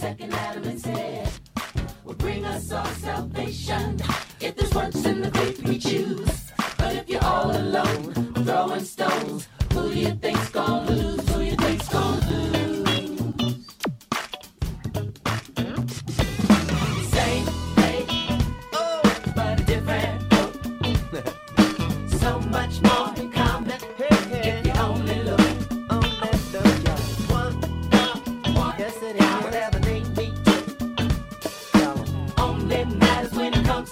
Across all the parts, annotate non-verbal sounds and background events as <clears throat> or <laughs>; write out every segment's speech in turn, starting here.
Second Adam instead will bring us all salvation. If there's works in the faith we choose, but if you're all alone, throwing stones, who do you think's gonna lose?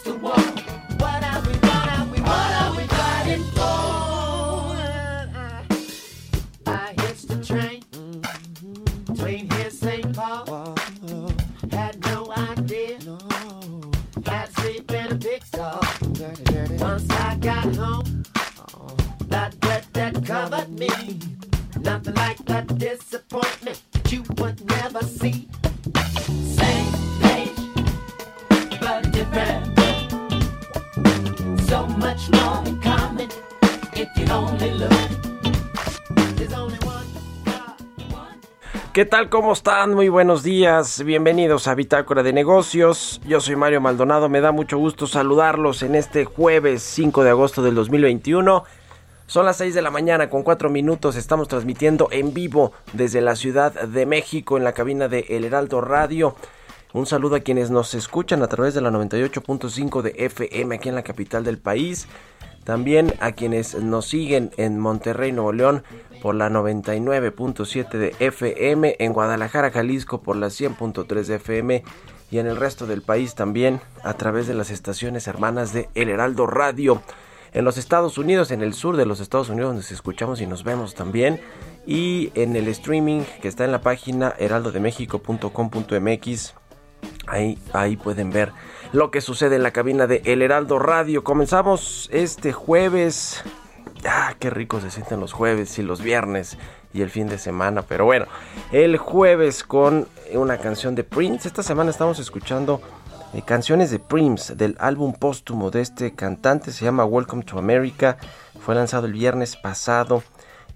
To war. What are we, what are we, what are we fighting for? I hitched the train between here St. Paul. Had no idea. Had sleep in a big stall. Once I got home, that dread that covered me. Nothing like that disappointment ¿Qué tal? ¿Cómo están? Muy buenos días. Bienvenidos a Bitácora de Negocios. Yo soy Mario Maldonado. Me da mucho gusto saludarlos en este jueves 5 de agosto del 2021. Son las 6 de la mañana con 4 minutos. Estamos transmitiendo en vivo desde la Ciudad de México en la cabina de El Heraldo Radio. Un saludo a quienes nos escuchan a través de la 98.5 de FM aquí en la capital del país. También a quienes nos siguen en Monterrey, Nuevo León por la 99.7 de FM, en Guadalajara, Jalisco por la 100.3 de FM y en el resto del país también a través de las estaciones hermanas de El Heraldo Radio. En los Estados Unidos, en el sur de los Estados Unidos nos escuchamos y nos vemos también. Y en el streaming que está en la página heraldodemexico.com.mx Ahí, ahí pueden ver lo que sucede en la cabina de El Heraldo Radio. Comenzamos este jueves. Ah, qué rico se sienten los jueves y los viernes y el fin de semana. Pero bueno, el jueves con una canción de Prince. Esta semana estamos escuchando eh, canciones de Prince del álbum póstumo de este cantante. Se llama Welcome to America. Fue lanzado el viernes pasado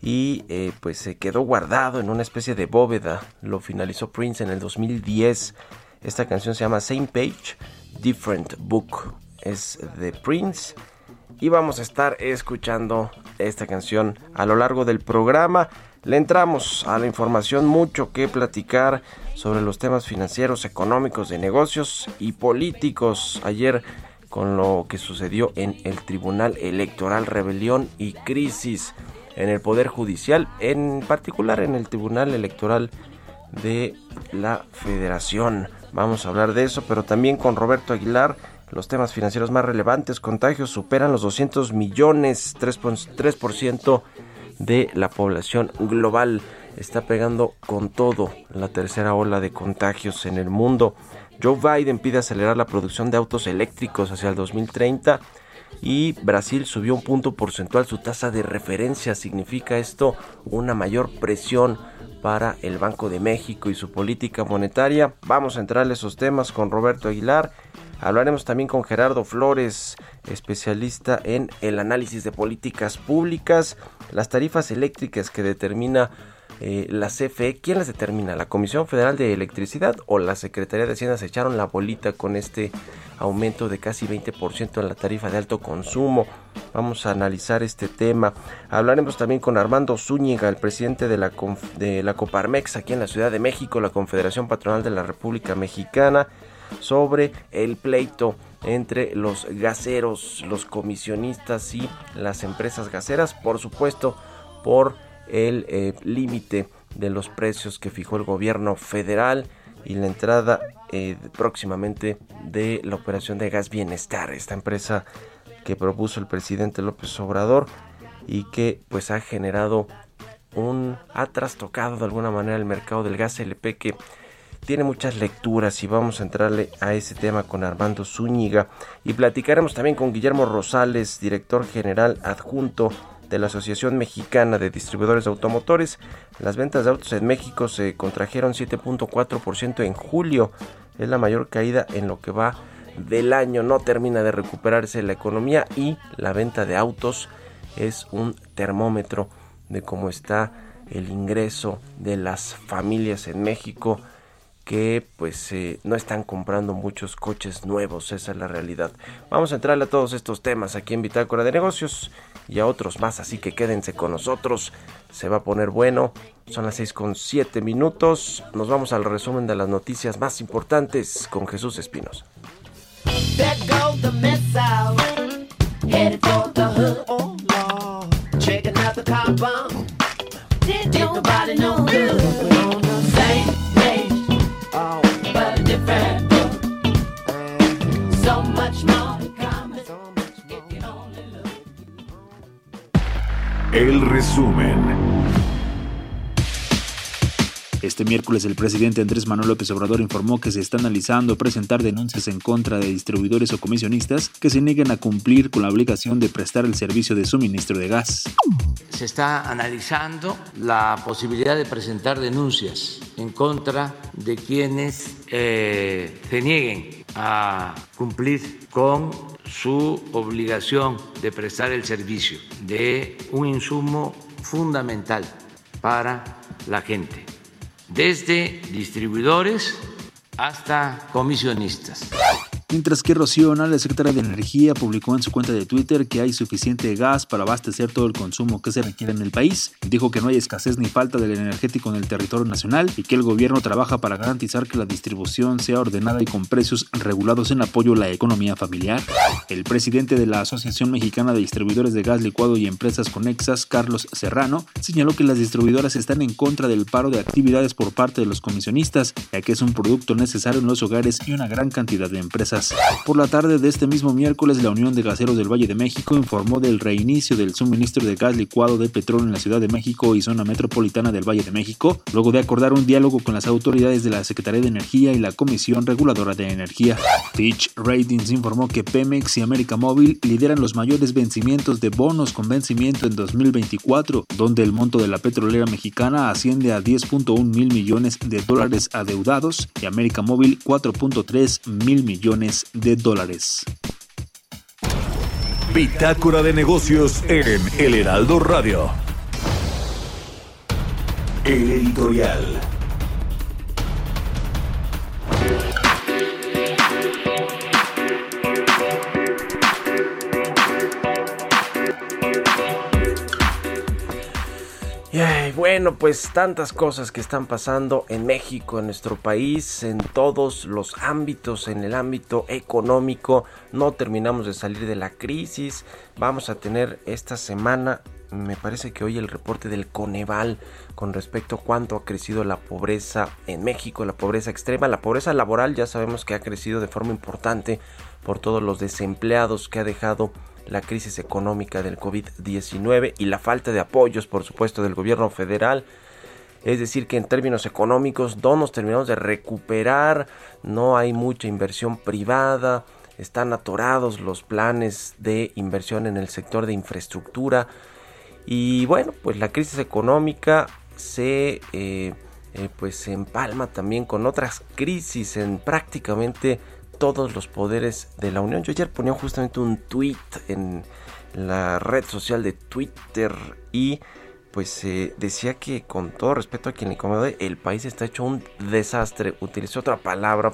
y eh, pues se quedó guardado en una especie de bóveda. Lo finalizó Prince en el 2010. Esta canción se llama Same Page, Different Book. Es de Prince. Y vamos a estar escuchando esta canción a lo largo del programa. Le entramos a la información mucho que platicar sobre los temas financieros, económicos, de negocios y políticos. Ayer con lo que sucedió en el Tribunal Electoral, rebelión y crisis en el Poder Judicial, en particular en el Tribunal Electoral de la Federación. Vamos a hablar de eso, pero también con Roberto Aguilar. Los temas financieros más relevantes, contagios superan los 200 millones, 3%, de la población global. Está pegando con todo la tercera ola de contagios en el mundo. Joe Biden pide acelerar la producción de autos eléctricos hacia el 2030 y Brasil subió un punto porcentual su tasa de referencia. ¿Significa esto una mayor presión para el Banco de México y su política monetaria? Vamos a entrar a esos temas con Roberto Aguilar. Hablaremos también con Gerardo Flores, especialista en el análisis de políticas públicas, las tarifas eléctricas que determina eh, la CFE. ¿Quién las determina? ¿La Comisión Federal de Electricidad o la Secretaría de Hacienda se echaron la bolita con este aumento de casi 20% en la tarifa de alto consumo? Vamos a analizar este tema. Hablaremos también con Armando Zúñiga, el presidente de la, de la Coparmex aquí en la Ciudad de México, la Confederación Patronal de la República Mexicana sobre el pleito entre los gaseros, los comisionistas y las empresas gaseras, por supuesto por el eh, límite de los precios que fijó el gobierno federal y la entrada eh, próximamente de la operación de gas bienestar, esta empresa que propuso el presidente López Obrador y que pues ha generado un ha trastocado de alguna manera el mercado del gas LP que tiene muchas lecturas y vamos a entrarle a ese tema con Armando Zúñiga y platicaremos también con Guillermo Rosales, director general adjunto de la Asociación Mexicana de Distribuidores de Automotores. Las ventas de autos en México se contrajeron 7.4% en julio. Es la mayor caída en lo que va del año. No termina de recuperarse la economía y la venta de autos es un termómetro de cómo está el ingreso de las familias en México que pues eh, no están comprando muchos coches nuevos, esa es la realidad. Vamos a entrarle a todos estos temas aquí en Bitácora de Negocios y a otros más, así que quédense con nosotros, se va a poner bueno, son las 6 con 7 minutos, nos vamos al resumen de las noticias más importantes con Jesús Espinos. El resumen. Este miércoles el presidente Andrés Manuel López Obrador informó que se está analizando presentar denuncias en contra de distribuidores o comisionistas que se nieguen a cumplir con la obligación de prestar el servicio de suministro de gas. Se está analizando la posibilidad de presentar denuncias en contra de quienes eh, se nieguen a cumplir con su obligación de prestar el servicio de un insumo fundamental para la gente, desde distribuidores hasta comisionistas. Mientras que Rocío la secretaria de Energía, publicó en su cuenta de Twitter que hay suficiente gas para abastecer todo el consumo que se requiere en el país. Dijo que no hay escasez ni falta del energético en el territorio nacional y que el gobierno trabaja para garantizar que la distribución sea ordenada y con precios regulados en apoyo a la economía familiar. El presidente de la Asociación Mexicana de Distribuidores de Gas Licuado y Empresas Conexas, Carlos Serrano, señaló que las distribuidoras están en contra del paro de actividades por parte de los comisionistas, ya que es un producto necesario en los hogares y una gran cantidad de empresas. Por la tarde de este mismo miércoles, la Unión de Gaseros del Valle de México informó del reinicio del suministro de gas licuado de petróleo en la Ciudad de México y zona metropolitana del Valle de México, luego de acordar un diálogo con las autoridades de la Secretaría de Energía y la Comisión Reguladora de Energía. Fitch Ratings informó que Pemex y América Móvil lideran los mayores vencimientos de bonos con vencimiento en 2024, donde el monto de la petrolera mexicana asciende a 10.1 mil millones de dólares adeudados y América Móvil 4.3 mil millones de dólares. Bitácora de negocios en El Heraldo Radio. El editorial. Bueno, pues tantas cosas que están pasando en México, en nuestro país, en todos los ámbitos, en el ámbito económico. No terminamos de salir de la crisis. Vamos a tener esta semana, me parece que hoy el reporte del Coneval con respecto a cuánto ha crecido la pobreza en México, la pobreza extrema, la pobreza laboral ya sabemos que ha crecido de forma importante por todos los desempleados que ha dejado la crisis económica del COVID-19 y la falta de apoyos, por supuesto, del gobierno federal. Es decir, que en términos económicos no nos terminamos de recuperar, no hay mucha inversión privada, están atorados los planes de inversión en el sector de infraestructura y bueno, pues la crisis económica se eh, eh, pues empalma también con otras crisis en prácticamente todos los poderes de la Unión. Yo ayer ponía justamente un tweet en la red social de Twitter y pues eh, decía que con todo respeto a quien le incomode, el país está hecho un desastre. Utilicé otra palabra,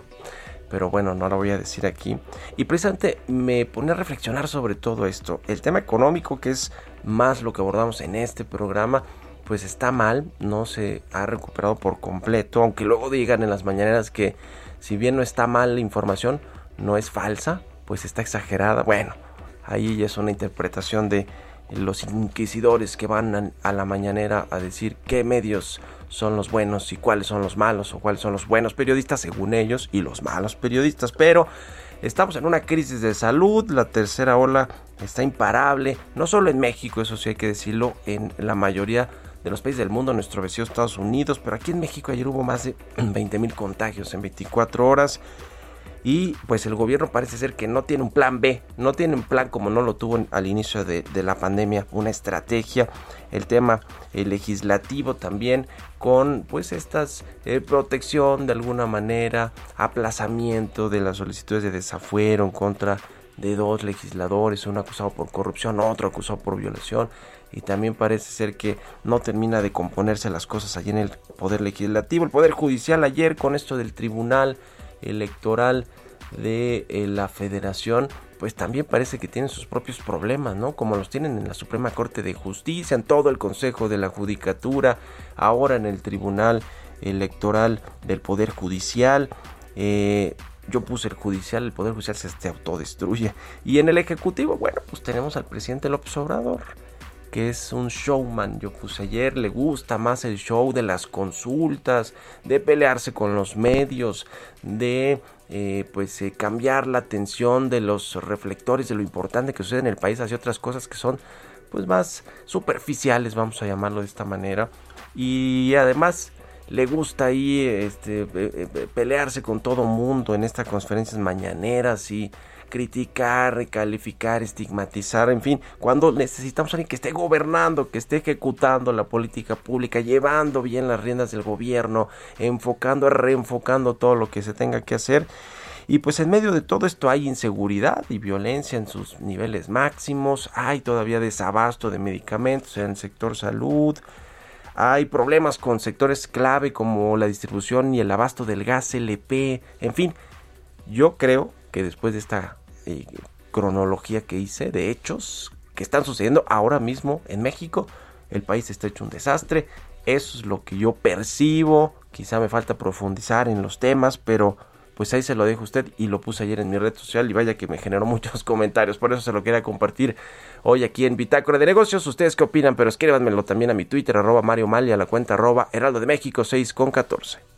pero bueno, no la voy a decir aquí. Y precisamente me pone a reflexionar sobre todo esto. El tema económico, que es más lo que abordamos en este programa, pues está mal, no se ha recuperado por completo, aunque luego digan en las mañaneras que si bien no está mal la información, no es falsa, pues está exagerada. Bueno, ahí es una interpretación de los inquisidores que van a, la mañanera a decir qué medios son los buenos y cuáles son los malos o cuáles son los buenos periodistas según ellos y los malos periodistas. Pero estamos en una crisis de salud, la tercera ola está imparable, no solo en México, eso sí hay que decirlo, en la mayoría de los países del mundo, nuestro vecino Estados Unidos, pero aquí en México ayer hubo más de <clears throat> 20 mil contagios en 24 horas. Y pues el gobierno parece ser que no tiene un plan B, no tiene un plan como no lo tuvo al inicio de, la pandemia, una estrategia, el tema legislativo también con pues estas eh, protección de alguna manera, aplazamiento de las solicitudes de desafuero en contra de dos legisladores, uno acusado por corrupción, otro acusado por violación y también parece ser que no termina de componerse las cosas allí en el poder legislativo, el poder judicial ayer con esto del tribunal electoral de eh, la federación pues también parece que tienen sus propios problemas, ¿no? Como los tienen en la Suprema Corte de Justicia, en todo el Consejo de la Judicatura, ahora en el Tribunal Electoral del Poder Judicial. Eh, yo puse el judicial, el Poder Judicial se autodestruye. Y en el Ejecutivo, bueno, pues tenemos al presidente López Obrador que es un showman. Yo puse ayer, le gusta más el show de las consultas, de pelearse con los medios, de eh, pues eh, cambiar la atención de los reflectores de lo importante que sucede en el país hacia otras cosas que son pues más superficiales, vamos a llamarlo de esta manera. Y además le gusta ahí este, eh, pelearse con todo mundo en estas conferencias mañaneras y criticar, recalificar, estigmatizar, en fin, cuando necesitamos a alguien que esté gobernando, que esté ejecutando la política pública, llevando bien las riendas del gobierno, enfocando, reenfocando todo lo que se tenga que hacer. Y pues en medio de todo esto hay inseguridad y violencia en sus niveles máximos, hay todavía desabasto de medicamentos en el sector salud, hay problemas con sectores clave como la distribución y el abasto del gas LP, en fin, yo creo que después de esta eh, cronología que hice de hechos que están sucediendo ahora mismo en México, el país está hecho un desastre, eso es lo que yo percibo, quizá me falta profundizar en los temas, pero pues ahí se lo dejo usted y lo puse ayer en mi red social y vaya que me generó <laughs> muchos comentarios, por eso se lo quería compartir hoy aquí en Bitácora de Negocios. ¿Ustedes qué opinan? Pero escríbanmelo también a mi Twitter, arroba Mario Mali, a la cuenta arroba Heraldo de México 6 con 14.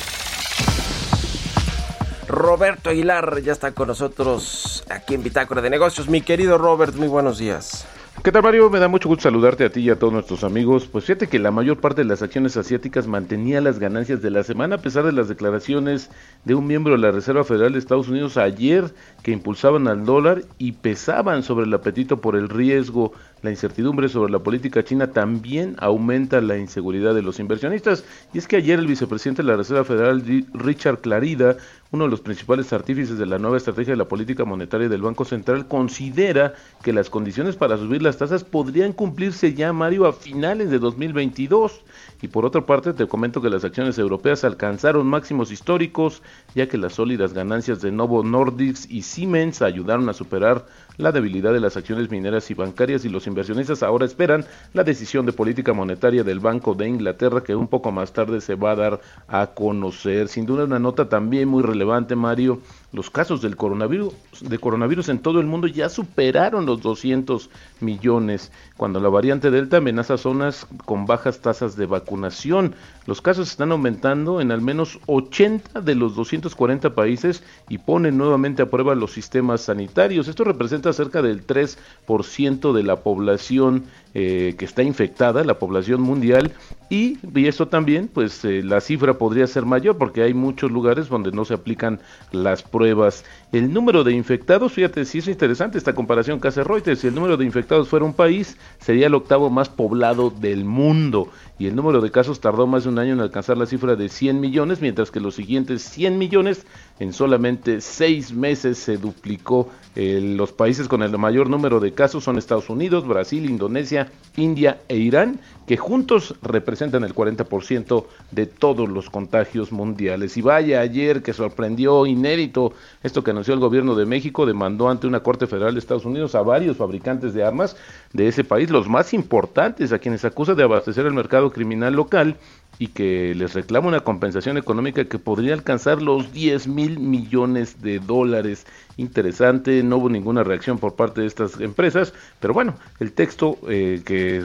Roberto Aguilar ya está con nosotros aquí en Bitácora de Negocios. Mi querido Robert, muy buenos días. ¿Qué tal Mario? Me da mucho gusto saludarte a ti y a todos nuestros amigos. Pues fíjate que la mayor parte de las acciones asiáticas mantenía las ganancias de la semana a pesar de las declaraciones de un miembro de la Reserva Federal de Estados Unidos ayer que impulsaban al dólar y pesaban sobre el apetito por el riesgo la incertidumbre sobre la política china también aumenta la inseguridad de los inversionistas. Y es que ayer el vicepresidente de la Reserva Federal, Richard Clarida, uno de los principales artífices de la nueva estrategia de la política monetaria del Banco Central, considera que las condiciones para subir las tasas podrían cumplirse ya, Mario, a finales de 2022. Y por otra parte, te comento que las acciones europeas alcanzaron máximos históricos, ya que las sólidas ganancias de Novo Nordisk y Siemens ayudaron a superar la debilidad de las acciones mineras y bancarias y los inversionistas ahora esperan la decisión de política monetaria del Banco de Inglaterra que un poco más tarde se va a dar a conocer. Sin duda una nota también muy relevante, Mario. Los casos del coronavirus, de coronavirus en todo el mundo ya superaron los 200 millones, cuando la variante Delta amenaza zonas con bajas tasas de vacunación. Los casos están aumentando en al menos 80 de los 240 países y ponen nuevamente a prueba los sistemas sanitarios. Esto representa cerca del 3% de la población eh, que está infectada, la población mundial, y, y esto también, pues eh, la cifra podría ser mayor porque hay muchos lugares donde no se aplican las pruebas. El número de infectados, fíjate, sí es interesante esta comparación que hace Reuters, si el número de infectados fuera un país, sería el octavo más poblado del mundo y el número de casos tardó más de un año en alcanzar la cifra de 100 millones, mientras que los siguientes 100 millones en solamente seis meses se duplicó. los países con el mayor número de casos son Estados Unidos, Brasil, Indonesia, India e Irán, que juntos representan el 40% de todos los contagios mundiales. Y vaya ayer que sorprendió inédito esto que anunció el gobierno de México, demandó ante una Corte Federal de Estados Unidos a varios fabricantes de armas de ese país, los más importantes, a quienes acusa de abastecer el mercado criminal local y que les reclama una compensación económica que podría alcanzar los 10 mil millones de dólares. Interesante, no hubo ninguna reacción por parte de estas empresas, pero bueno, el texto eh, que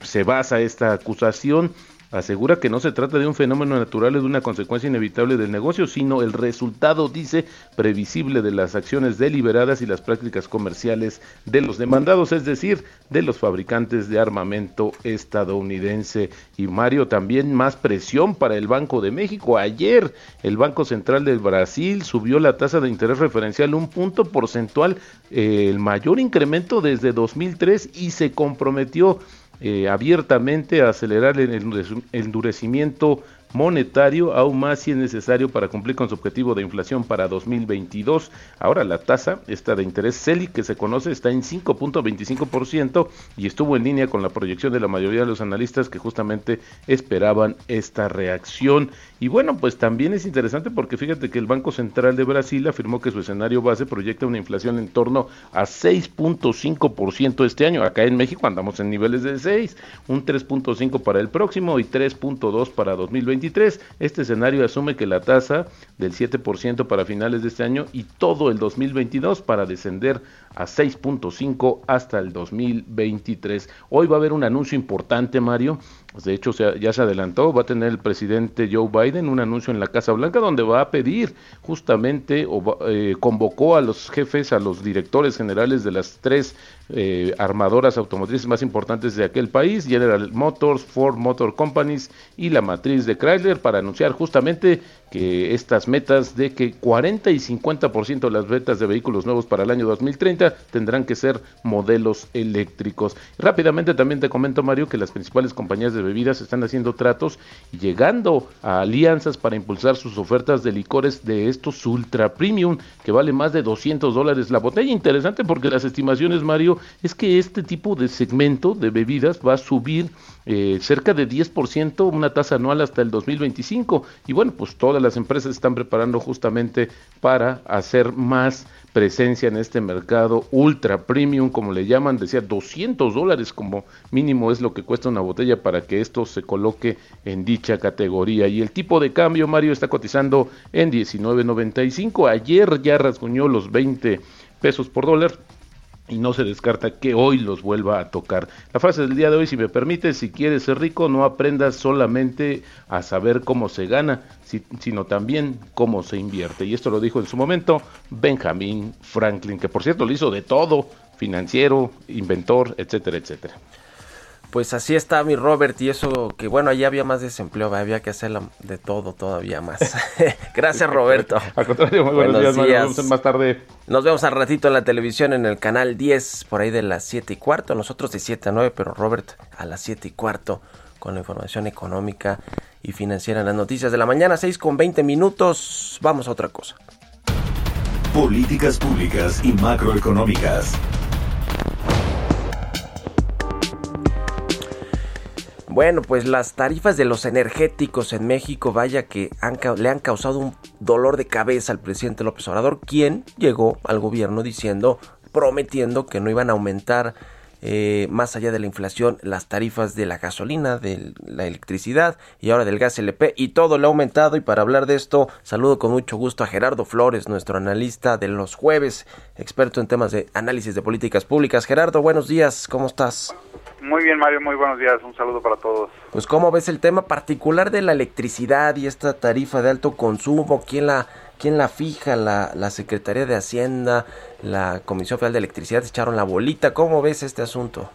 se basa esta acusación asegura que no se trata de un fenómeno natural o de una consecuencia inevitable del negocio, sino el resultado, dice, previsible de las acciones deliberadas y las prácticas comerciales de los demandados, es decir, de los fabricantes de armamento estadounidense. Y Mario, también más presión para el Banco de México. Ayer el Banco Central del Brasil subió la tasa de interés referencial un punto porcentual, eh, el mayor incremento desde 2003 y se comprometió eh, abiertamente a acelerar el endurecimiento monetario, aún más si es necesario para cumplir con su objetivo de inflación para 2022. Ahora la tasa, esta de interés CELI que se conoce, está en 5.25% y estuvo en línea con la proyección de la mayoría de los analistas que justamente esperaban esta reacción. Y bueno, pues también es interesante porque fíjate que el Banco Central de Brasil afirmó que su escenario base proyecta una inflación en torno a 6.5% este año. Acá en México andamos en niveles de 6, un 3.5 para el próximo y 3.2 para 2023. Este escenario asume que la tasa del 7% para finales de este año y todo el 2022 para descender a 6.5 hasta el 2023. Hoy va a haber un anuncio importante, Mario, de hecho, ya se adelantó, va a tener el presidente Joe Biden un anuncio en la Casa Blanca donde va a pedir justamente o eh, convocó a los jefes, a los directores generales de las tres eh, armadoras automotrices más importantes de aquel país, General Motors, Ford Motor Companies y la matriz de Chrysler para anunciar justamente estas metas de que 40 y 50% de las ventas de vehículos nuevos para el año 2030 tendrán que ser modelos eléctricos. Rápidamente también te comento, Mario, que las principales compañías de bebidas están haciendo tratos y llegando a alianzas para impulsar sus ofertas de licores de estos ultra premium que vale más de 200 dólares la botella. Interesante porque las estimaciones, Mario, es que este tipo de segmento de bebidas va a subir eh, cerca de 10%, una tasa anual hasta el 2025. Y bueno, pues todas las empresas están preparando justamente para hacer más presencia en este mercado ultra premium, como le llaman, decía 200 dólares como mínimo es lo que cuesta una botella para que esto se coloque en dicha categoría. Y el tipo de cambio, Mario, está cotizando en 19.95. Ayer ya rasguñó los 20 pesos por dólar y no se descarta que hoy los vuelva a tocar. La frase del día de hoy, si me permite, si quieres ser rico, no aprendas solamente a saber cómo se gana, sino también cómo se invierte. Y esto lo dijo en su momento Benjamin Franklin, que por cierto lo hizo de todo, financiero, inventor, etcétera, etcétera. Pues así está mi Robert y eso que bueno, allí había más desempleo, había que hacer de todo todavía más. <laughs> <laughs> Gracias Roberto. Al contrario, muy buenos, días, Nos vemos más tarde. Nos vemos al ratito en la televisión en el canal 10, por ahí de las 7 y cuarto, nosotros de 7 a 9, pero Robert a las 7 y cuarto con la información económica y financiera en las noticias de la mañana, 6 con 20 minutos. Vamos a otra cosa. Políticas públicas y macroeconómicas. Bueno, pues las tarifas de los energéticos en México, vaya que le han causado un dolor de cabeza al presidente López Obrador, quien llegó al gobierno diciendo, prometiendo que no iban a aumentar eh, más allá de la inflación las tarifas de la gasolina, de la electricidad y ahora del gas LP y todo le ha aumentado y para hablar de esto saludo con mucho gusto a Gerardo Flores, nuestro analista de los jueves, experto en temas de análisis de políticas públicas. Gerardo, buenos días, ¿cómo estás? Muy bien, Mario, muy buenos días. Un saludo para todos. Pues, ¿cómo ves el tema particular de la electricidad y esta tarifa de alto consumo? ¿Quién la, quién la fija? La, Secretaría de Hacienda, la Comisión Federal de Electricidad echaron la bolita. ¿Cómo ves este asunto?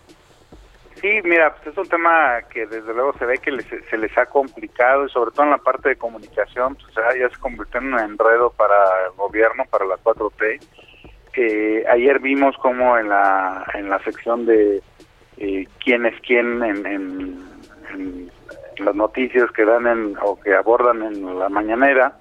Sí, mira, pues es un tema que desde luego se ve que les- se les ha complicado y sobre todo en la parte de comunicación, pues ya, ya se convirtió en un enredo para el gobierno, para la 4T. Eh, ayer vimos como en la, en la sección de eh, quién es quién en, en- en las noticias que dan en, o que abordan en la mañanera,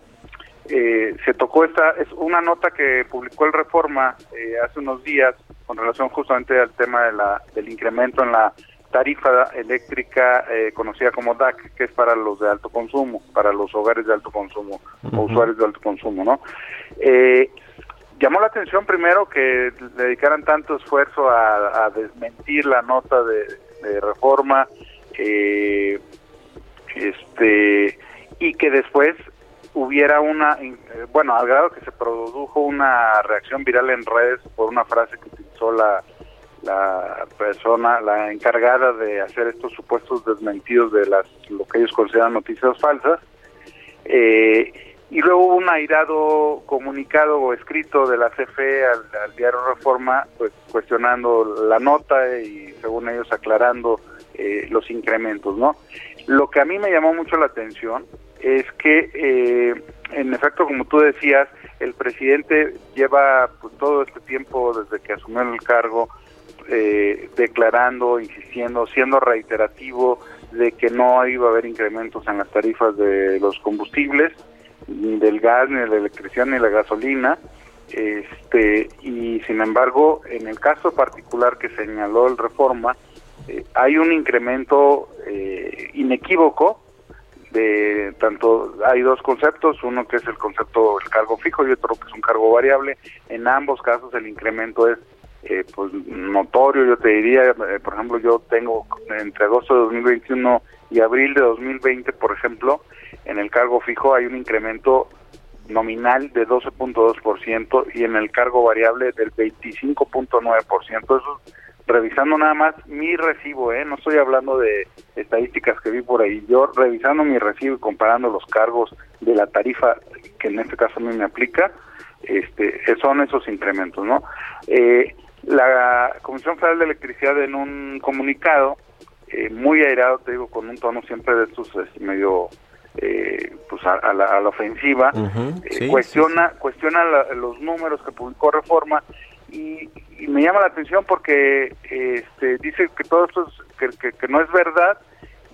eh, se tocó esta, es una nota que publicó el Reforma eh, hace unos días con relación justamente al tema de la, del incremento en la tarifa eléctrica eh, conocida como DAC, que es para los de alto consumo, para los hogares de alto consumo o usuarios de alto consumo, ¿no? Eh, llamó la atención primero que le dedicaran tanto esfuerzo a, a desmentir la nota de, de reforma, eh, este, y que después hubiera una, eh, bueno, al grado que se produjo una reacción viral en redes por una frase que utilizó la, la persona, la encargada de hacer estos supuestos desmentidos de las lo que ellos consideran noticias falsas. Eh, y luego hubo un airado comunicado o escrito de la CFE al, al diario Reforma, pues cuestionando la nota y según ellos aclarando eh, los incrementos, ¿no? Lo que a mí me llamó mucho la atención es que, eh, en efecto, como tú decías, el presidente lleva pues, todo este tiempo desde que asumió el cargo eh, declarando, insistiendo, siendo reiterativo de que no iba a haber incrementos en las tarifas de los combustibles, ni del gas, ni de la electricidad, ni de la gasolina. Este, y sin embargo, en el caso particular que señaló el reforma, eh, hay un incremento eh, inequívoco de tanto hay dos conceptos uno que es el concepto del cargo fijo y otro que es un cargo variable. En ambos casos el incremento es eh, pues notorio yo te diría eh, por ejemplo yo tengo entre agosto de 2021 y abril de 2020 por ejemplo en el cargo fijo hay un incremento nominal de 12.2% y en el cargo variable del 25.9% eso es revisando nada más mi recibo, ¿eh? no estoy hablando de estadísticas que vi por ahí, yo revisando mi recibo y comparando los cargos de la tarifa que en este caso a mí me aplica, este, son esos incrementos, ¿no? Eh, la Comisión Federal de Electricidad en un comunicado eh, muy airado, te digo, con un tono siempre de estos medio eh, pues a, a la, a la ofensiva, eh, sí, cuestiona cuestiona la- los números que publicó Reforma y, y me llama la atención porque este, dice que todo esto es- que, que- no es verdad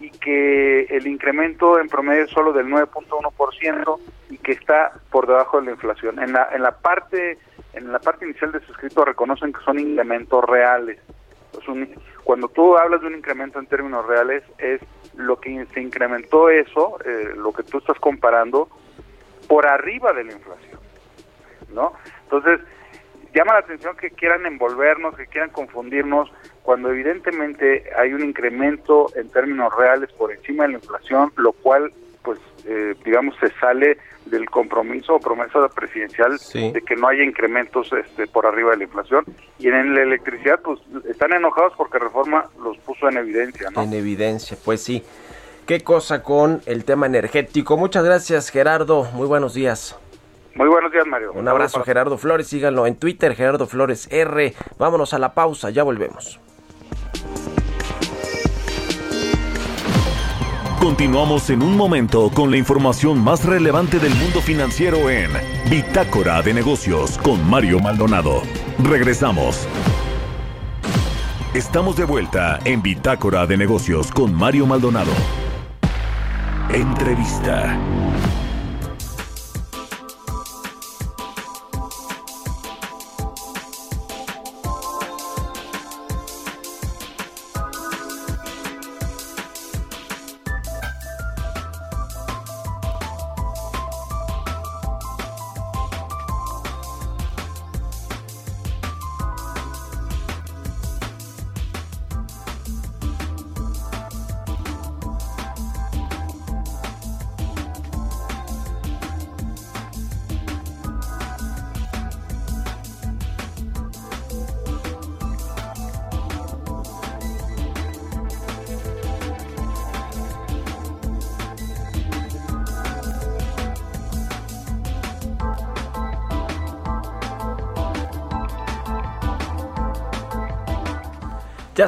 y que el incremento en promedio es solo del 9.1% y que está por debajo de la inflación. En la en la parte en la parte inicial de su escrito reconocen que son incrementos reales. Cuando tú hablas de un incremento en términos reales es lo que se incrementó eso, eh, lo que tú estás comparando por arriba de la inflación, ¿no? Entonces, llama la atención que quieran envolvernos, que quieran confundirnos, cuando evidentemente hay un incremento en términos reales por encima de la inflación, lo cual, pues, eh, digamos, se sale del compromiso o promesa presidencial Sí. de que no haya incrementos este, por arriba de la inflación. Y en la electricidad, pues, están enojados porque Reforma los puso en evidencia, ¿no? En evidencia, pues sí. ¿Qué cosa con el tema energético? Muchas gracias, Gerardo. Muy buenos días. Muy buenos días, Mario. Un abrazo, Gerardo Flores. Síganlo en Twitter, Gerardo Flores R. Vámonos a la pausa, ya volvemos. Continuamos en un momento con la información más relevante del mundo financiero en Bitácora de Negocios con Mario Maldonado. Regresamos. Estamos de vuelta en Bitácora de Negocios con Mario Maldonado. Entrevista.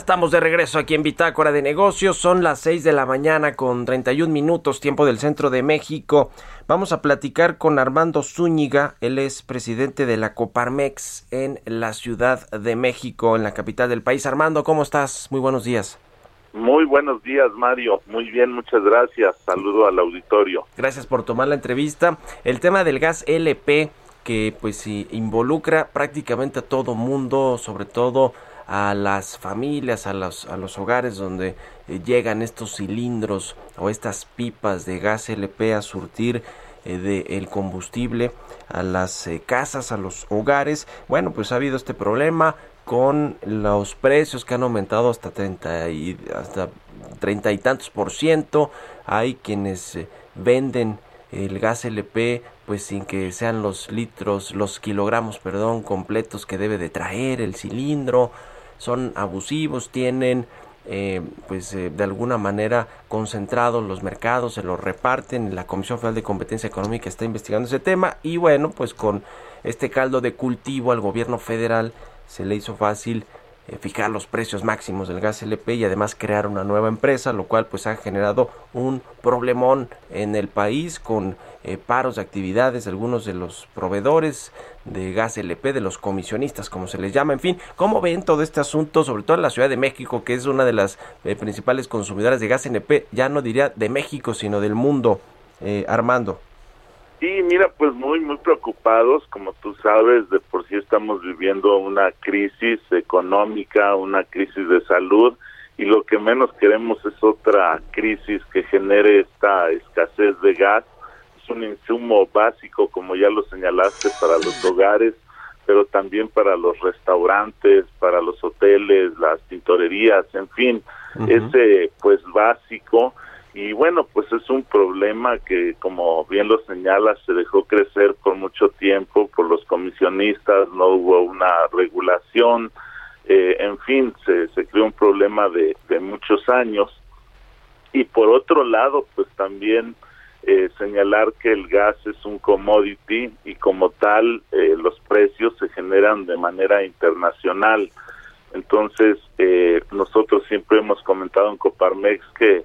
Estamos de regreso aquí en Bitácora de Negocios. Son las 6 de la mañana con 31 minutos, tiempo del centro de México. Vamos a platicar con Armando Zúñiga. Él es presidente de la Coparmex en la Ciudad de México, en la capital del país. Armando, ¿cómo estás? Muy buenos días. Muy buenos días, Mario. Muy bien, muchas gracias. Saludo al auditorio. Gracias por tomar la entrevista. El tema del gas LP que pues involucra prácticamente a todo mundo, sobre todo a las familias, a los, a los hogares donde eh, llegan estos cilindros o estas pipas de gas LP a surtir eh, de el combustible a las eh, casas, a los hogares. Bueno, pues ha habido este problema con los precios que han aumentado hasta 30 y, hasta 30 y tantos por ciento. Hay quienes venden el gas LP pues sin que sean los litros, los kilogramos, perdón, completos que debe de traer el cilindro son abusivos, tienen eh, pues eh, de alguna manera concentrados los mercados, se los reparten, la Comisión Federal de Competencia Económica está investigando ese tema y bueno, pues con este caldo de cultivo al gobierno federal se le hizo fácil eh, fijar los precios máximos del gas LP y además crear una nueva empresa, lo cual pues ha generado un problemón en el país con eh, paros de actividades de algunos de los proveedores de gas LP, de los comisionistas, como se les llama. En fin, ¿cómo ven todo este asunto, sobre todo en la Ciudad de México, que es una de las eh, principales consumidoras de gas LP, ya no diría de México, sino del mundo? Armando. Sí, mira, pues muy, muy preocupados, como tú sabes, de por sí estamos viviendo una crisis económica, una crisis de salud, y lo que menos queremos es otra crisis que genere esta escasez de gas. Es un insumo básico, como ya lo señalaste, para los hogares, pero también para los restaurantes, para los hoteles, las tintorerías, en fin, ese pues básico y bueno, pues es un problema que, como bien lo señala, se dejó crecer por mucho tiempo por los comisionistas, no hubo una regulación, eh, en fin, se, se creó un problema de, de muchos años. Y por otro lado, pues también eh, señalar que el gas es un commodity y como tal eh, los precios se generan de manera internacional. Entonces, eh, nosotros siempre hemos comentado en Coparmex que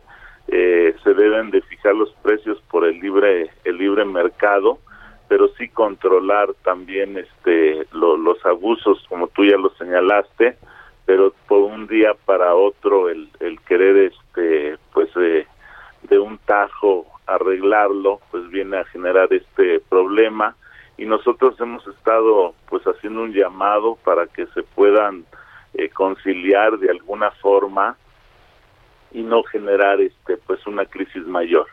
eh, se deben de fijar los precios por el libre el libre mercado pero sí controlar también este los abusos como tú ya lo señalaste pero por un día para otro el, el querer este pues de un tajo arreglarlo pues viene a generar este problema. Y nosotros hemos estado pues haciendo un llamado para que se puedan eh, conciliar de alguna forma y no generar este pues una crisis mayor.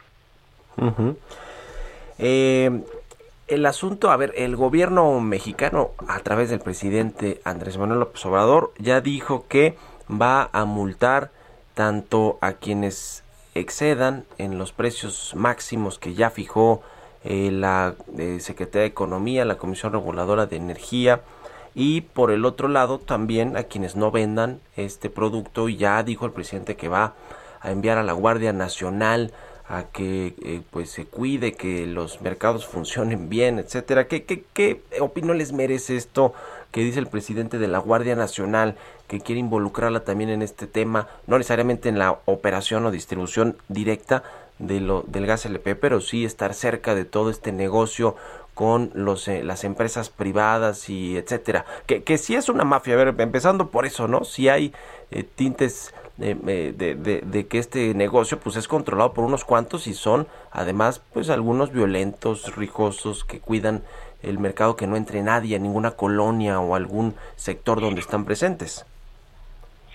Eh, el asunto, a ver, el gobierno mexicano a través del presidente Andrés Manuel López Obrador ya dijo que va a multar tanto a quienes excedan en los precios máximos que ya fijó eh, la eh, Secretaría de Economía, la Comisión Reguladora de Energía, y por el otro lado también a quienes no vendan este producto ya dijo el presidente que va a enviar a la Guardia Nacional a que eh, pues se cuide que los mercados funcionen bien etcétera. ¿Qué, qué, qué opinión les merece esto que dice el presidente de la Guardia Nacional que quiere involucrarla también en este tema no necesariamente en la operación o distribución directa de lo del gas LP pero sí estar cerca de todo este negocio con los, eh, las empresas privadas y etcétera. Que, que sí es una mafia, ver, empezando por eso, ¿no? Si hay eh, tintes de, de, de, que este negocio pues es controlado por unos cuantos y son además pues algunos violentos, rijosos que cuidan el mercado que no entre nadie a ninguna colonia o algún sector donde están presentes.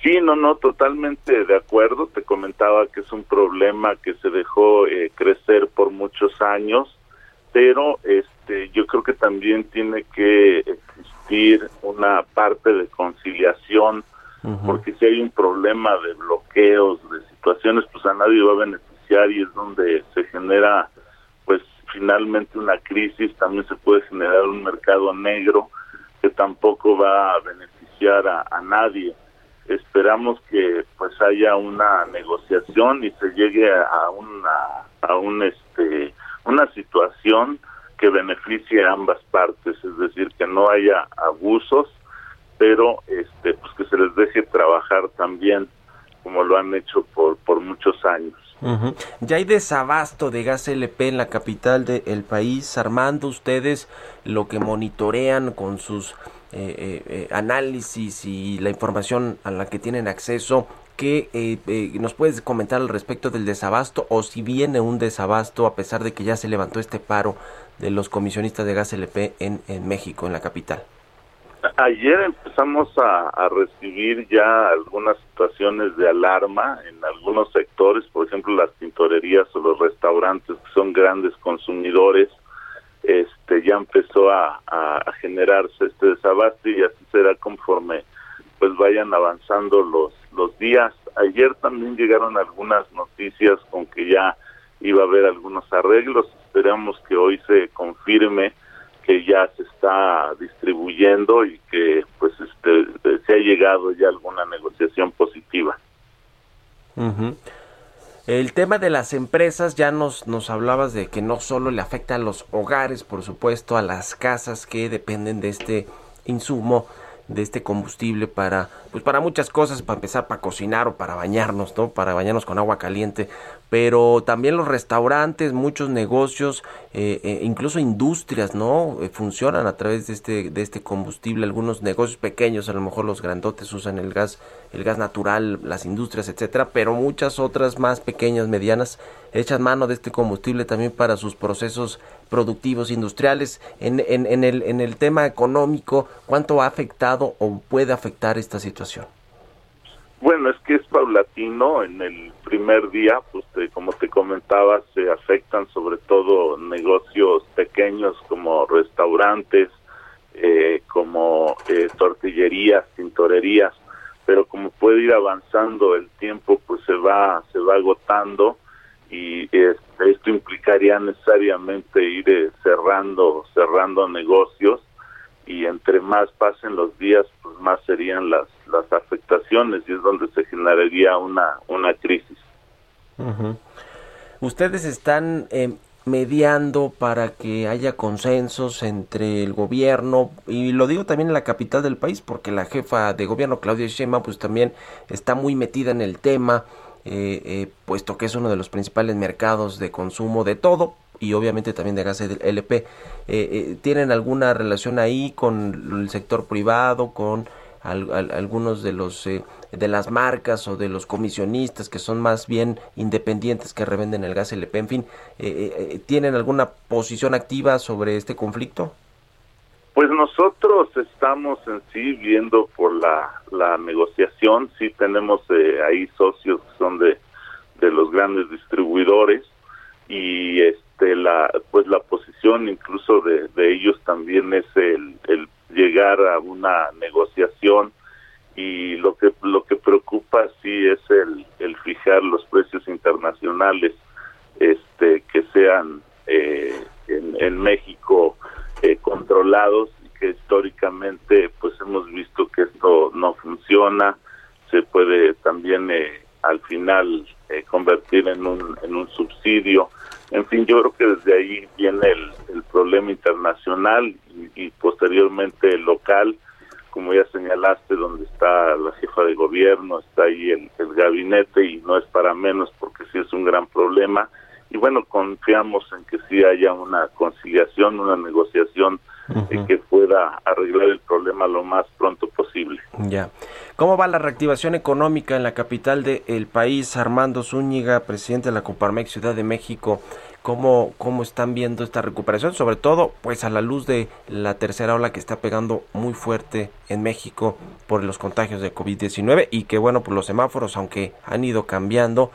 Sí, no, no, totalmente de acuerdo. Te comentaba que es un problema que se dejó eh, crecer por muchos años pero este yo creo que también tiene que existir una parte de conciliación porque si hay un problema de bloqueos de situaciones pues a nadie va a beneficiar y es donde se genera pues finalmente una crisis. También se puede generar un mercado negro que tampoco va a beneficiar a, a nadie. Esperamos que pues haya una negociación y se llegue a una a un este una situación que beneficie a ambas partes, es decir, que no haya abusos pero este pues que se les deje trabajar también como lo han hecho por, por muchos años. Ya hay desabasto de gas LP en la capital del país, armando ustedes lo que monitorean con sus eh, eh, eh, análisis y la información a la que tienen acceso. ¿Qué nos puedes comentar al respecto del desabasto o si viene un desabasto a pesar de que ya se levantó este paro de los comisionistas de gas LP en México, en la capital? Ayer empezamos a, recibir ya algunas situaciones de alarma en algunos sectores, por ejemplo las tintorerías o los restaurantes que son grandes consumidores, este ya empezó a, generarse este desabasto y así será conforme pues vayan avanzando los los días. Ayer también llegaron algunas noticias con que ya iba a haber algunos arreglos. Esperamos que hoy se confirme que ya se está distribuyendo y que pues este se ha llegado ya alguna negociación positiva. El tema de las empresas, ya nos, nos hablabas de que no solo le afecta a los hogares, por supuesto, a las casas que dependen de este insumo, de este combustible para pues para muchas cosas para empezar para cocinar o para bañarnos no para bañarnos con agua caliente. Pero también los restaurantes muchos negocios eh, eh, incluso industrias no eh, funcionan a través de este de este combustible. Algunos negocios pequeños a lo mejor los grandotes usan el gas el gas natural las industrias etcétera pero muchas otras más pequeñas medianas echan mano de este combustible también para sus procesos productivos industriales. En, en, en, el, en el tema económico cuánto ha afectado o puede afectar esta situación bueno es que es paulatino. En el primer día pues como te comentaba se afectan sobre todo negocios pequeños como restaurantes eh, como eh, tortillerías tintorerías. Pero como puede ir avanzando el tiempo pues se va se va agotando y este, esto implicaría necesariamente ir eh, cerrando cerrando negocios y entre más pasen los días pues más serían las las afectaciones y es donde se generaría una una crisis. Ustedes están eh, mediando para que haya consensos entre el gobierno y lo digo también en la capital del país porque la jefa de gobierno Claudia Sheinbaum pues también está muy metida en el tema eh, eh, puesto que es uno de los principales mercados de consumo de todo y obviamente también de gas LP. Eh, eh, ¿Tienen alguna relación ahí con el sector privado, con algunos de los de las marcas o de los comisionistas que son más bien independientes que revenden el gas LP? En fin, ¿tienen alguna posición activa sobre este conflicto? Pues nosotros estamos en sí viendo por la, la negociación, sí tenemos eh, ahí socios que son de, de los grandes distribuidores y este la pues la posición incluso de, de ellos también es el, el llegar a una negociación y lo que lo que preocupa sí es el, el fijar los precios internacionales este que sean eh, en, en México eh, controlados y que históricamente pues hemos visto que esto no funciona. Se puede también eh, al final eh, convertir en un en un subsidio. En fin yo creo que desde ahí viene el, el problema internacional y, posteriormente local como ya señalaste donde está la jefa de gobierno está ahí el, el gabinete y no es para menos porque sí es un gran problema y bueno, confiamos en que sí haya una conciliación, una negociación que pueda arreglar el problema lo más pronto posible. Ya. ¿Cómo va la reactivación económica en la capital del país? Armando Zúñiga, presidente de la Coparmex Ciudad de México. ¿Cómo, ¿Cómo están viendo esta recuperación? Sobre todo, pues a la luz de la tercera ola que está pegando muy fuerte en México por los contagios de COVID-19 y que bueno, pues los semáforos, aunque han ido cambiando,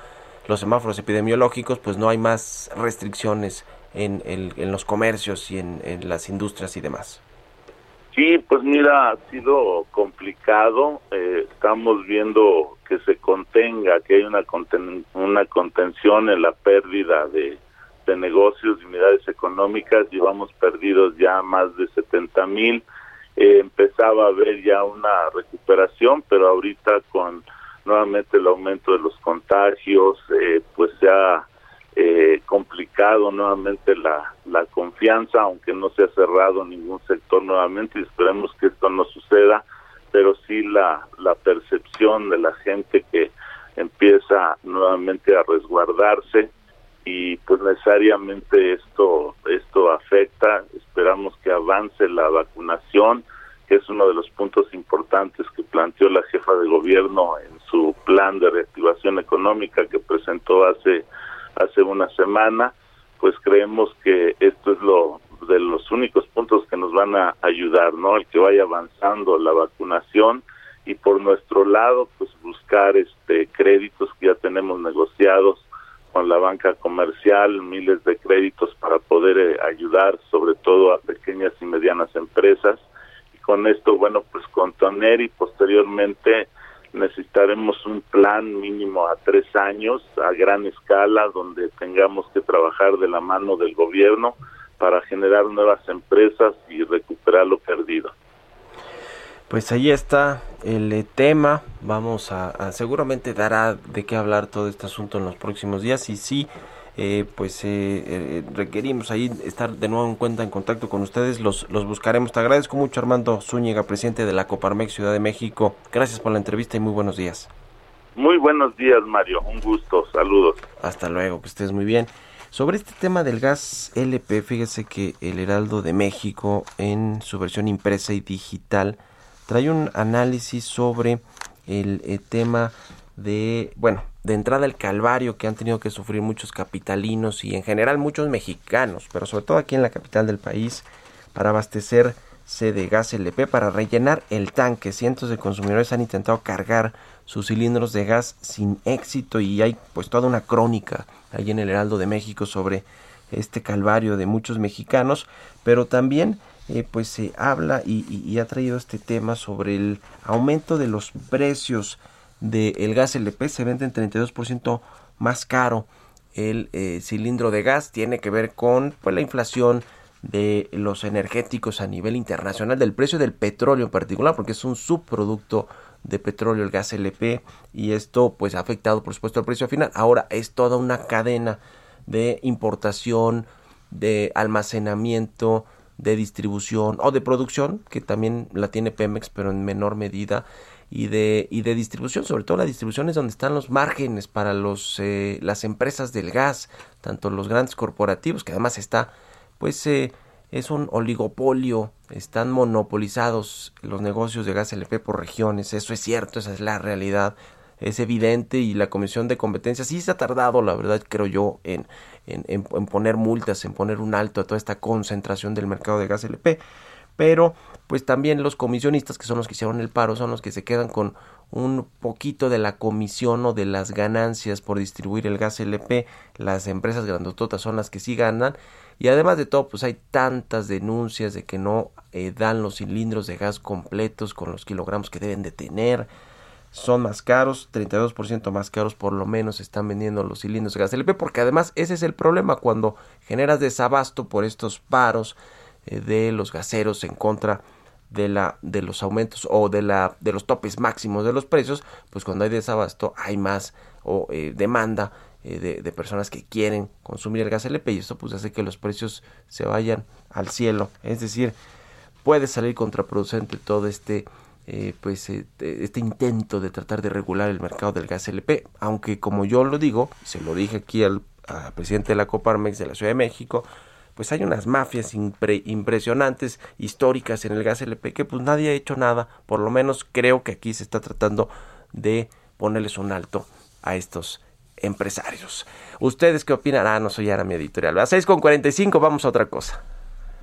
los semáforos epidemiológicos, pues no hay más restricciones en, en los comercios y en, las industrias y demás. Sí, pues mira, ha sido complicado. Eh, estamos viendo que se contenga, que hay una, una contención en la pérdida de, de negocios y unidades económicas. Llevamos perdidos ya más de 70 mil. Eh, empezaba a haber ya una recuperación, pero ahorita con nuevamente el aumento de los contagios, eh, pues se ha eh, complicado nuevamente la, la confianza, aunque no se ha cerrado ningún sector nuevamente y esperemos que esto no suceda, pero sí la, la percepción de la gente que empieza nuevamente a resguardarse y pues necesariamente esto esto afecta. Esperamos que avance la vacunación que es uno de los puntos importantes que planteó la jefa de gobierno en su plan de reactivación económica que presentó hace hace una semana pues creemos que esto es lo de los únicos puntos que nos van a ayudar no el que vaya avanzando la vacunación y por nuestro lado pues buscar este créditos que ya tenemos negociados con la banca comercial, miles de créditos para poder eh, ayudar sobre todo a pequeñas y medianas empresas. Con esto, bueno, pues contener y posteriormente necesitaremos un plan mínimo a tres años, a gran escala, donde tengamos que trabajar de la mano del gobierno para generar nuevas empresas y recuperar lo perdido. Pues ahí está el eh, tema. Vamos a, seguramente dará de qué hablar todo este asunto en los próximos días y sí. Eh, pues eh, requerimos ahí estar de nuevo en cuenta en contacto con ustedes, los, los buscaremos. Te agradezco mucho Armando Zúñiga, presidente de la Coparmex Ciudad de México. Gracias por la entrevista y muy buenos días. Muy buenos días Mario, un gusto, saludos. Hasta luego, que estés muy bien. Sobre este tema del gas LP, fíjese que el Heraldo de México en su versión impresa y digital trae un análisis sobre el, eh, tema de, bueno, de entrada el calvario que han tenido que sufrir muchos capitalinos y en general muchos mexicanos, pero sobre todo aquí en la capital del país, para abastecerse de gas LP, para rellenar el tanque. Cientos de consumidores han intentado cargar sus cilindros de gas sin éxito y hay pues toda una crónica ahí en el Heraldo de México sobre este calvario de muchos mexicanos, pero también eh, pues se habla y, ha traído este tema sobre el aumento de los precios del gas LP. Se vende en 32% más caro el eh, cilindro de gas. Tiene que ver con pues, la inflación de los energéticos a nivel internacional, del precio del petróleo en particular, porque es un subproducto de petróleo el gas LP y esto pues ha afectado por supuesto el precio final. Ahora es toda una cadena de importación, de almacenamiento, de distribución o de producción, que también la tiene Pemex, pero en menor medida, y de, y de distribución, sobre todo la distribución es donde están los márgenes para los, eh, las empresas del gas, tanto los grandes corporativos, que además está, pues eh, es un oligopolio, están monopolizados los negocios de gas LP por regiones, eso es cierto, esa es la realidad, es evidente y la Comisión de Competencia sí se ha tardado, la verdad, creo yo, en, en, poner multas, en poner un alto a toda esta concentración del mercado de gas LP. Pero, pues también los comisionistas, que son los que hicieron el paro, son los que se quedan con un poquito de la comisión o de las ganancias por distribuir el gas LP. Las empresas grandototas son las que sí ganan. Y además de todo, pues hay tantas denuncias de que no eh, dan los cilindros de gas completos con los kilogramos que deben de tener son más caros, 32% más caros por lo menos están vendiendo los cilindros de gas LP, porque además ese es el problema cuando generas desabasto por estos paros eh, de los gaseros en contra de la de los aumentos o de la de los topes máximos de los precios, pues cuando hay desabasto hay más o eh, demanda eh, de, de, personas que quieren consumir el gas LP y eso pues hace que los precios se vayan al cielo, es decir, puede salir contraproducente todo este eh, pues eh, este intento de tratar de regular el mercado del gas LP, aunque como yo lo digo, se lo dije aquí al, presidente de la Coparmex de la Ciudad de México, pues hay unas mafias impresionantes, históricas en el gas LP, que pues nadie ha hecho nada, por lo menos creo que aquí se está tratando de ponerles un alto a estos empresarios. ¿Ustedes qué opinan? Ah, no soy ahora mi editorial. A 6 con 45, vamos a otra cosa.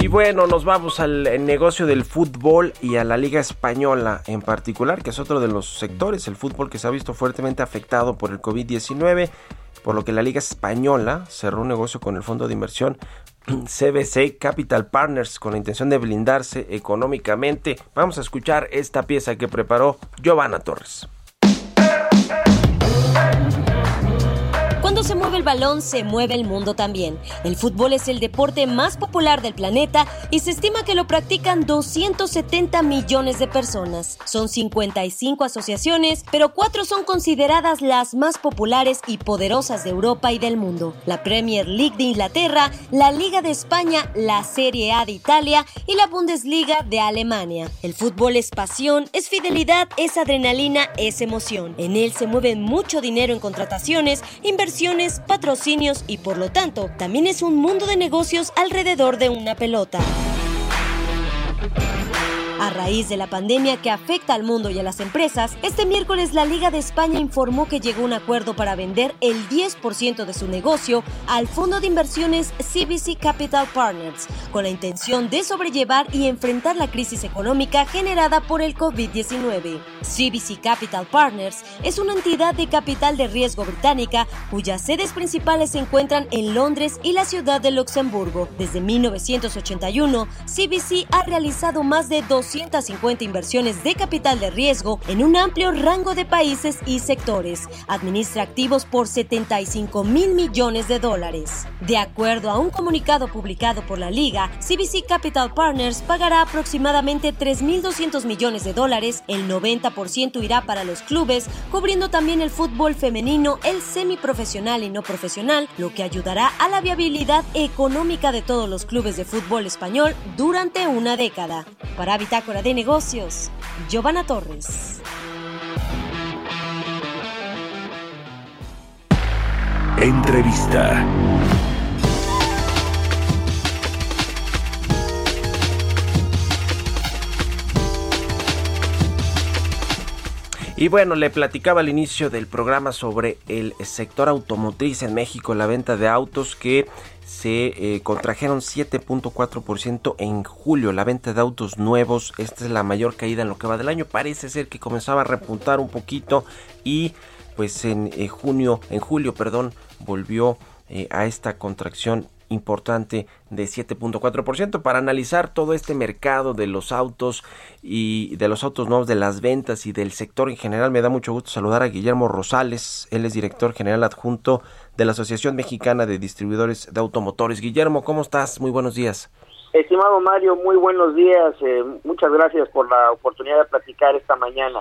Y bueno, nos vamos al negocio del fútbol y a la liga española en particular, que es otro de los sectores, el fútbol que se ha visto fuertemente afectado por el COVID-19, por lo que la liga española cerró un negocio con el fondo de inversión <clears throat> CBC Capital Partners con la intención de blindarse económicamente. Vamos a escuchar esta pieza que preparó Giovanna Torres. Cuando se mueve el balón, se mueve el mundo también. El fútbol es el deporte más popular del planeta y se estima que lo practican 270 millones de personas. Son 55 asociaciones, pero cuatro son consideradas las más populares y poderosas de Europa y del mundo. La Premier League de Inglaterra, la Liga de España, la Serie A de Italia y la Bundesliga de Alemania. El fútbol es pasión, es fidelidad, es adrenalina, es emoción. En él se mueve mucho dinero en contrataciones, inversiones patrocinios y por lo tanto también es un mundo de negocios alrededor de una pelota. A raíz de la pandemia que afecta al mundo y a las empresas, este miércoles la Liga de España informó que llegó a un acuerdo para vender el 10% de su negocio al fondo de inversiones CBC Capital Partners, con la intención de sobrellevar y enfrentar la crisis económica generada por el COVID-19. CBC Capital Partners es una entidad de capital de riesgo británica cuyas sedes principales se encuentran en Londres y la ciudad de Luxemburgo. Desde 1981, CBC ha realizado más de 200 250 inversiones de capital de riesgo en un amplio rango de países y sectores. Administra activos por 75 mil millones de dólares. De acuerdo a un comunicado publicado por la Liga, CBC Capital Partners pagará aproximadamente 3.200 millones de dólares. El 90% irá para los clubes, cubriendo también el fútbol femenino, el semiprofesional y no profesional, lo que ayudará a la viabilidad económica de todos los clubes de fútbol español durante una década. Para Bitácora de Negocios, Giovanna Torres. Entrevista. Y bueno, le platicaba al inicio del programa sobre el sector automotriz en México, la venta de autos que se eh, contrajeron 7.4% en julio. La venta de autos nuevos, esta es la mayor caída en lo que va del año. Parece ser que comenzaba a repuntar un poquito y pues en eh, junio, en julio, perdón, volvió eh, a esta contracción importante de 7.4% para analizar todo este mercado de los autos y de los autos nuevos, de las ventas y del sector en general. Me da mucho gusto saludar a Guillermo Rosales, él es director general adjunto de la Asociación Mexicana de Distribuidores de Automotores. Guillermo, ¿cómo estás? Muy buenos días. Estimado Mario, muy buenos días. Eh, muchas gracias por la oportunidad de platicar esta mañana.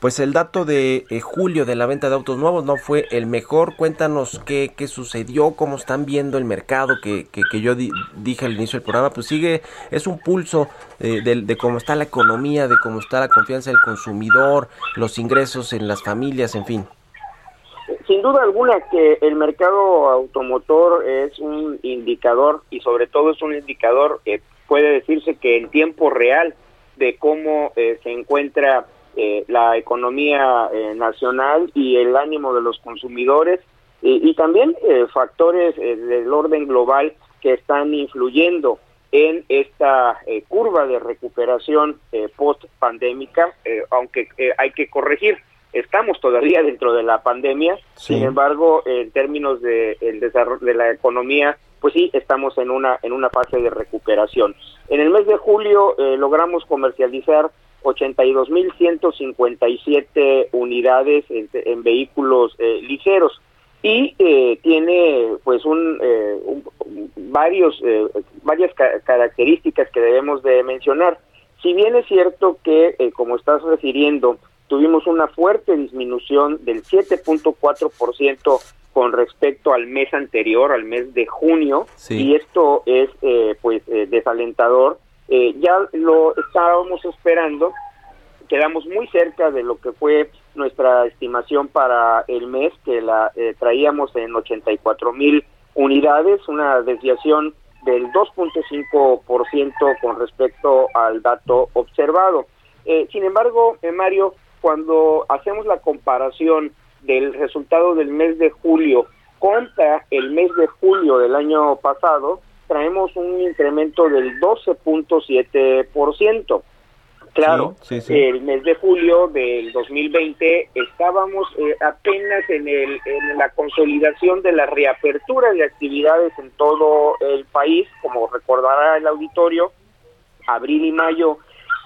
Pues el dato de eh, julio de la venta de autos nuevos no fue el mejor. Cuéntanos qué, qué sucedió, cómo están viendo el mercado que, que, yo dije al inicio del programa. Pues sigue, es un pulso eh, de, de, cómo está la economía, de cómo está la confianza del consumidor, los ingresos en las familias, en fin. Sin duda alguna que el mercado automotor es un indicador y sobre todo es un indicador, que puede decirse que en tiempo real de cómo eh, se encuentra eh, la economía eh, nacional y el ánimo de los consumidores y también factores del orden global que están influyendo en esta curva de recuperación post pandémica, aunque hay que corregir estamos todavía <laughs> dentro de la pandemia, sin embargo, en términos de el desarrollo de la economía, pues sí, estamos en una en una fase de recuperación. En el mes de julio eh, logramos comercializar 82.157 unidades en, vehículos eh, ligeros y eh, tiene pues un, varios varias características que debemos de mencionar. Si bien es cierto que como estás refiriendo tuvimos una fuerte disminución del 7.4% con respecto al mes anterior, al mes de junio, y esto es eh, pues eh, desalentador. Eh, ya lo estábamos esperando, quedamos muy cerca de lo que fue nuestra estimación para el mes, que la traíamos en 84 mil unidades, una desviación del 2.5% con respecto al dato observado. sin embargo, Mario, cuando hacemos la comparación del resultado del mes de julio contra el mes de julio del año pasado, traemos un incremento del 12.7%. Claro, el mes de julio del 2020 estábamos eh, apenas en, el, en la consolidación de la reapertura de actividades en todo el país, como recordará el auditorio, abril y mayo,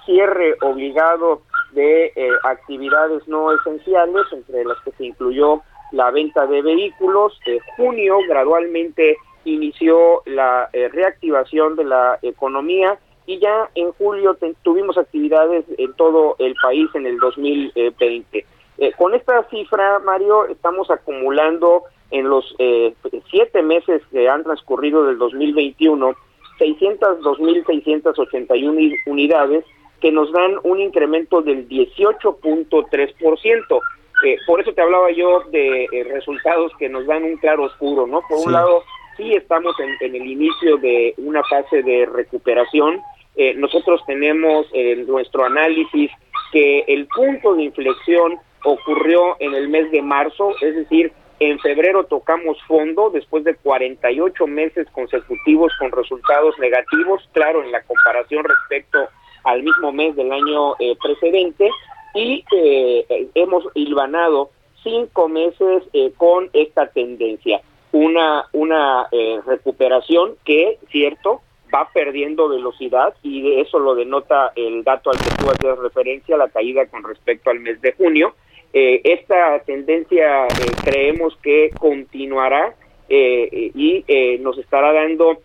cierre obligado de eh, actividades no esenciales, entre las que se incluyó la venta de vehículos. En junio gradualmente inició la eh, reactivación de la economía y ya en julio tuvimos actividades en todo el país en el 2020. Eh, con esta cifra, Mario, estamos acumulando en los eh, siete meses que han transcurrido del 2021 602.681 unidades que nos dan un incremento del 18.3%. Eh, por eso te hablaba yo de eh, resultados que nos dan un claro oscuro, ¿no? Por un lado, sí estamos en, en, el inicio de una fase de recuperación, eh, nosotros tenemos en nuestro análisis que el punto de inflexión ocurrió en el mes de marzo, es decir, en febrero tocamos fondo después de 48 meses consecutivos con resultados negativos, claro, en la comparación respecto al mismo mes del año eh, precedente, y eh, hemos hilvanado cinco meses con esta tendencia. Una, una recuperación que, cierto, va perdiendo velocidad y de eso lo denota el dato al que tú haces referencia, la caída con respecto al mes de junio. Eh, esta tendencia eh, creemos que continuará eh, y nos estará dando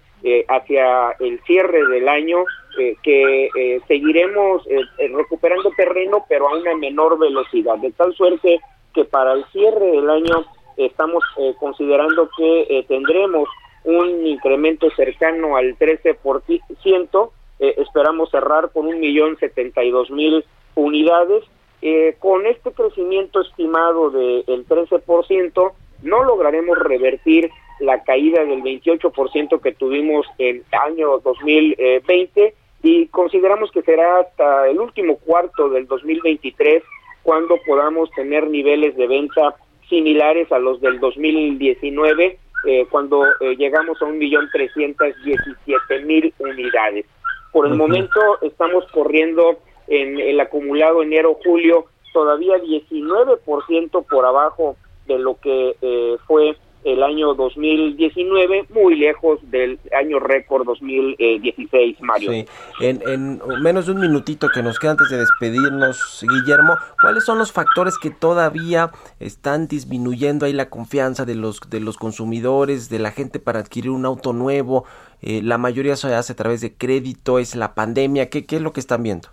hacia el cierre del año que seguiremos recuperando terreno pero a una menor velocidad, de tal suerte que para el cierre del año estamos considerando que tendremos un incremento cercano al 13%, eh, esperamos cerrar con un millón setenta y dos mil unidades. Eh, con este crecimiento estimado del de 13%, no lograremos revertir la caída del 28% que tuvimos en el año 2020 y consideramos que será hasta el último cuarto del 2023 cuando podamos tener niveles de venta similares a los del 2019 eh, cuando eh, llegamos a un millón trescientos diecisiete mil unidades. Por el momento estamos corriendo en el acumulado enero-julio todavía 19% por abajo de lo que eh, fue el año 2019, muy lejos del año récord 2016, Mario. Sí. En, en, menos de un minutito que nos queda antes de despedirnos, Guillermo, ¿cuáles son los factores que todavía están disminuyendo ahí la confianza de los, de los consumidores, de la gente para adquirir un auto nuevo? Eh, la mayoría se hace a través de crédito, es la pandemia, ¿qué, qué es lo que están viendo?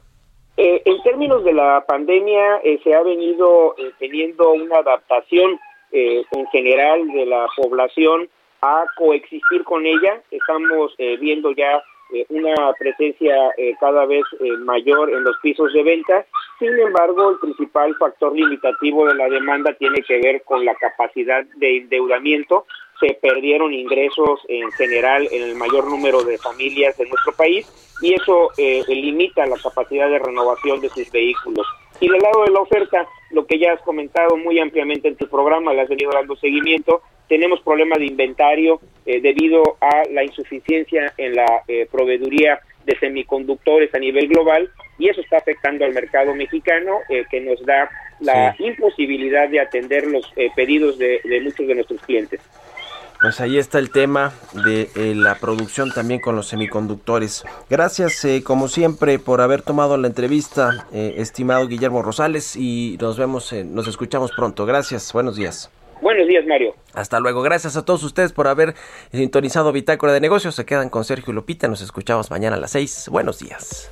Eh, en términos de la pandemia, eh, se ha venido teniendo una adaptación eh, en general de la población a coexistir con ella. Estamos eh, viendo ya eh, una presencia cada vez mayor en los pisos de venta. Sin embargo, el principal factor limitativo de la demanda tiene que ver con la capacidad de endeudamiento. Se perdieron ingresos en general en el mayor número de familias de nuestro país y eso limita la capacidad de renovación de sus vehículos. Y del lado de la oferta, lo que ya has comentado muy ampliamente en tu programa, le has venido dando seguimiento, tenemos problemas de inventario eh, debido a la insuficiencia en la eh, proveeduría de semiconductores a nivel global y eso está afectando al mercado mexicano eh, que nos da la imposibilidad de atender los pedidos de muchos de nuestros clientes. Pues ahí está el tema de eh, la producción también con los semiconductores. Gracias, eh, como siempre, por haber tomado la entrevista, eh, estimado Guillermo Rosales, y nos vemos, nos escuchamos pronto. Gracias, buenos días. Buenos días, Mario. Hasta luego. Gracias a todos ustedes por haber sintonizado Bitácora de Negocios. Se quedan con Sergio Lupita. Nos escuchamos mañana a las seis. Buenos días.